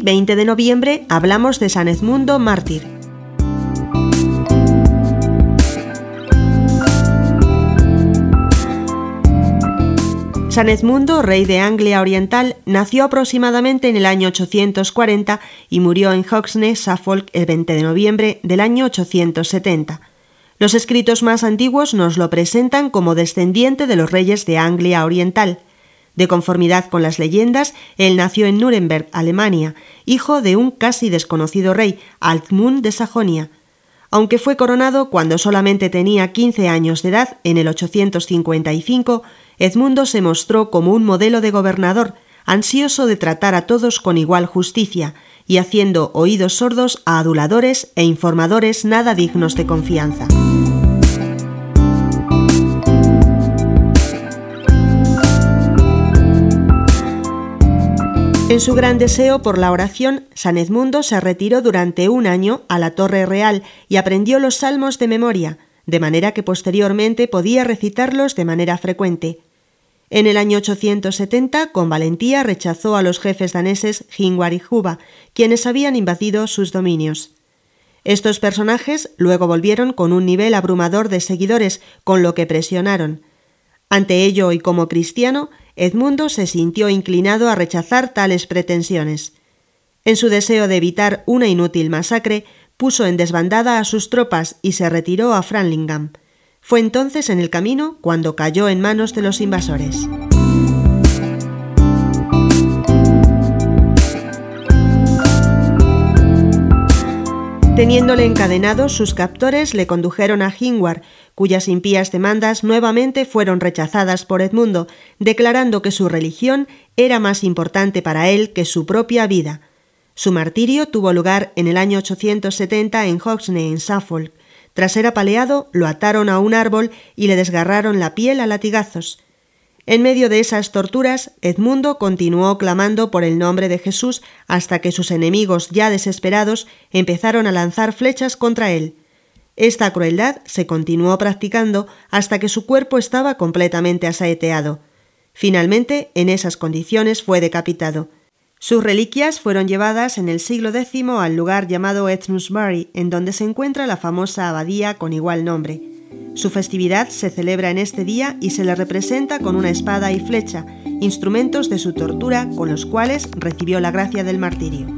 20 de noviembre, hablamos de San Edmundo mártir. San Edmundo, rey de Anglia Oriental, nació aproximadamente en el año 840 y murió en Hoxne, Suffolk, el 20 de noviembre del año 870. Los escritos más antiguos nos lo presentan como descendiente de los reyes de Anglia Oriental. De conformidad con las leyendas, él nació en Nuremberg, Alemania, hijo de un casi desconocido rey, Altmund de Sajonia. Aunque fue coronado cuando solamente tenía 15 años de edad, en el 855, Edmundo se mostró como un modelo de gobernador, ansioso de tratar a todos con igual justicia, y haciendo oídos sordos a aduladores e informadores nada dignos de confianza. En su gran deseo por la oración, San Edmundo se retiró durante un año a la Torre Real y aprendió los salmos de memoria, de manera que posteriormente podía recitarlos de manera frecuente. En el año 870, con valentía, rechazó a los jefes daneses Hingwar y Juba, quienes habían invadido sus dominios. Estos personajes luego volvieron con un nivel abrumador de seguidores, con lo que presionaron. Ante ello y como cristiano, Edmundo se sintió inclinado a rechazar tales pretensiones. En su deseo de evitar una inútil masacre, puso en desbandada a sus tropas y se retiró a Franlingham. Fue entonces en el camino cuando cayó en manos de los invasores. Teniéndole encadenado, sus captores le condujeron a Hingwar, cuyas impías demandas nuevamente fueron rechazadas por Edmundo, declarando que su religión era más importante para él que su propia vida. Su martirio tuvo lugar en el año 870 en Hoxne, en Suffolk. Tras ser apaleado, lo ataron a un árbol y le desgarraron la piel a latigazos. En medio de esas torturas, Edmundo continuó clamando por el nombre de Jesús hasta que sus enemigos, ya desesperados, empezaron a lanzar flechas contra él. Esta crueldad se continuó practicando hasta que su cuerpo estaba completamente asaeteado. Finalmente, en esas condiciones fue decapitado. Sus reliquias fueron llevadas en el siglo X al lugar llamado Ethnusbury, en donde se encuentra la famosa abadía con igual nombre. Su festividad se celebra en este día y se le representa con una espada y flecha, instrumentos de su tortura con los cuales recibió la gracia del martirio.